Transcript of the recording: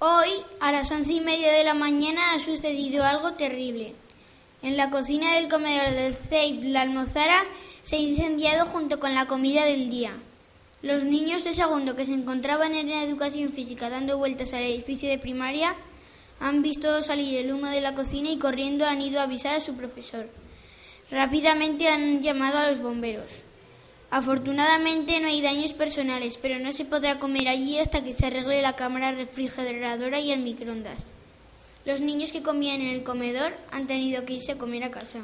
Hoy, a las once y media de la mañana, ha sucedido algo terrible. En la cocina del comedor del CEIP La Almozara se ha incendiado junto con la comida del día. Los niños de segundo que se encontraban en la educación física dando vueltas al edificio de primaria han visto salir el humo de la cocina y corriendo han ido a avisar a su profesor. Rápidamente han llamado a los bomberos. Afortunadamente no hay daños personales, pero no se podrá comer allí hasta que se arregle la cámara refrigeradora y el microondas. Los niños que comían en el comedor han tenido que irse a comer a casa.